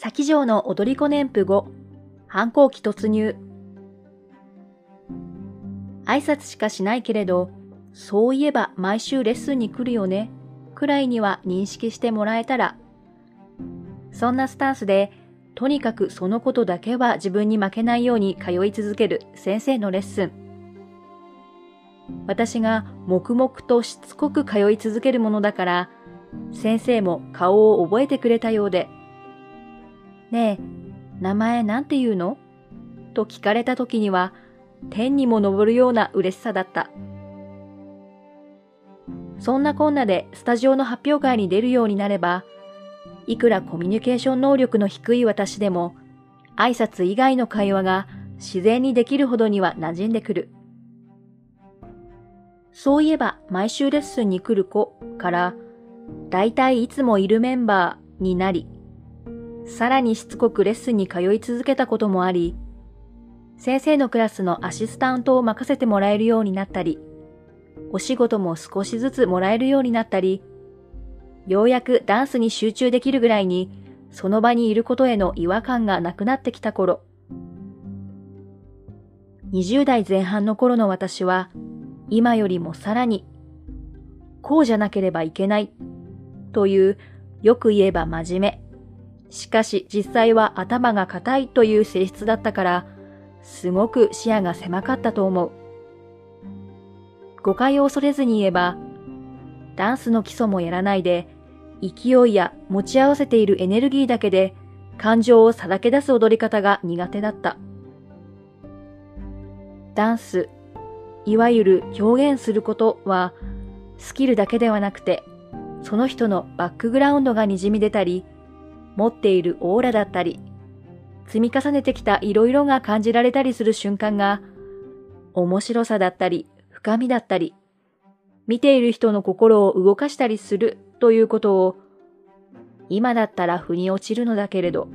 先城の踊り子年譜後、反抗期突入。挨拶しかしないけれど、そういえば毎週レッスンに来るよね、くらいには認識してもらえたら。そんなスタンスで、とにかくそのことだけは自分に負けないように通い続ける先生のレッスン。私が黙々としつこく通い続けるものだから、先生も顔を覚えてくれたようで、ねえ、名前なんて言うの？と聞かれた時には、天にも昇るような嬉しさだった。そんなこんなでスタジオの発表会に出るようになれば、いくらコミュニケーション能力の低い私でも、挨拶以外の会話が自然にできるほどには馴染んでくる。そういえば毎週レッスンに来る子から、だいたいいつもいるメンバーになり、さらにしつこくレッスンに通い続けたこともあり、先生のクラスのアシスタントを任せてもらえるようになったり、お仕事も少しずつもらえるようになったり、ようやくダンスに集中できるぐらいに、その場にいることへの違和感がなくなってきた頃、20代前半の頃の私は、今よりもさらに、こうじゃなければいけない、という、よく言えば真面目。しかし実際は頭が硬いという性質だったから、すごく視野が狭かったと思う。誤解を恐れずに言えば、ダンスの基礎もやらないで、勢いや持ち合わせているエネルギーだけで感情をさらけ出す踊り方が苦手だった。ダンス、いわゆる表現することは、スキルだけではなくて、その人のバックグラウンドがにじみ出たり、持っているオーラだったり、積み重ねてきた色々が感じられたりする瞬間が、面白さだったり、深みだったり、見ている人の心を動かしたりするということを、今だったら腑に落ちるのだけれど、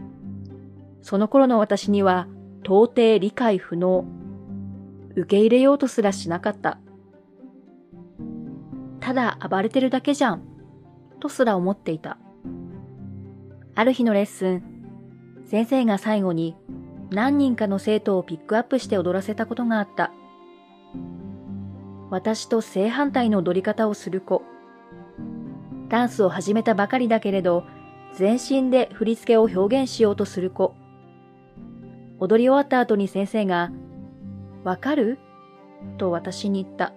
その頃の私には到底理解不能。受け入れようとすらしなかった。ただ暴れてるだけじゃん、とすら思っていた。ある日のレッスン、先生が最後に何人かの生徒をピックアップして踊らせたことがあった。私と正反対の踊り方をする子。ダンスを始めたばかりだけれど、全身で振り付けを表現しようとする子。踊り終わった後に先生が、わかる？と私に言った。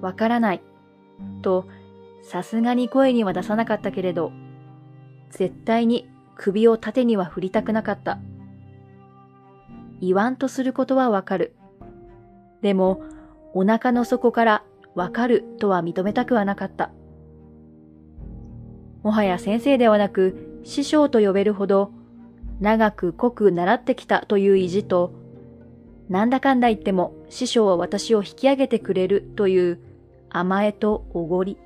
わからない。と、さすがに声には出さなかったけれど、絶対に首を縦には振りたくなかった。言わんとすることはわかる。でも、お腹の底からわかるとは認めたくはなかった。もはや先生ではなく師匠と呼べるほど長く濃く習ってきたという意地となんだかんだ言っても師匠は私を引き上げてくれるという甘えとおごり。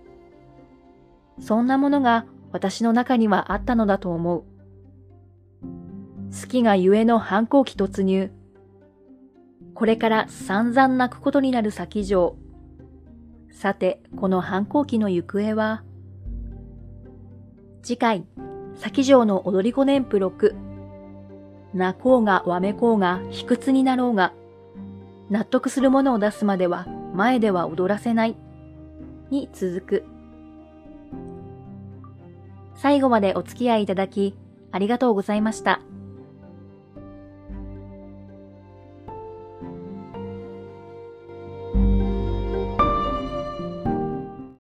そんなものが私の中にはあったのだと思う。好きがゆえの反抗期突入。これから散々泣くことになる先上。さて、この反抗期の行方は、次回、先上の踊り子年譜6。泣こうがわめこうが卑屈になろうが、納得するものを出すまでは前では踊らせない、に続く。最後までお付き合いいただき、ありがとうございました。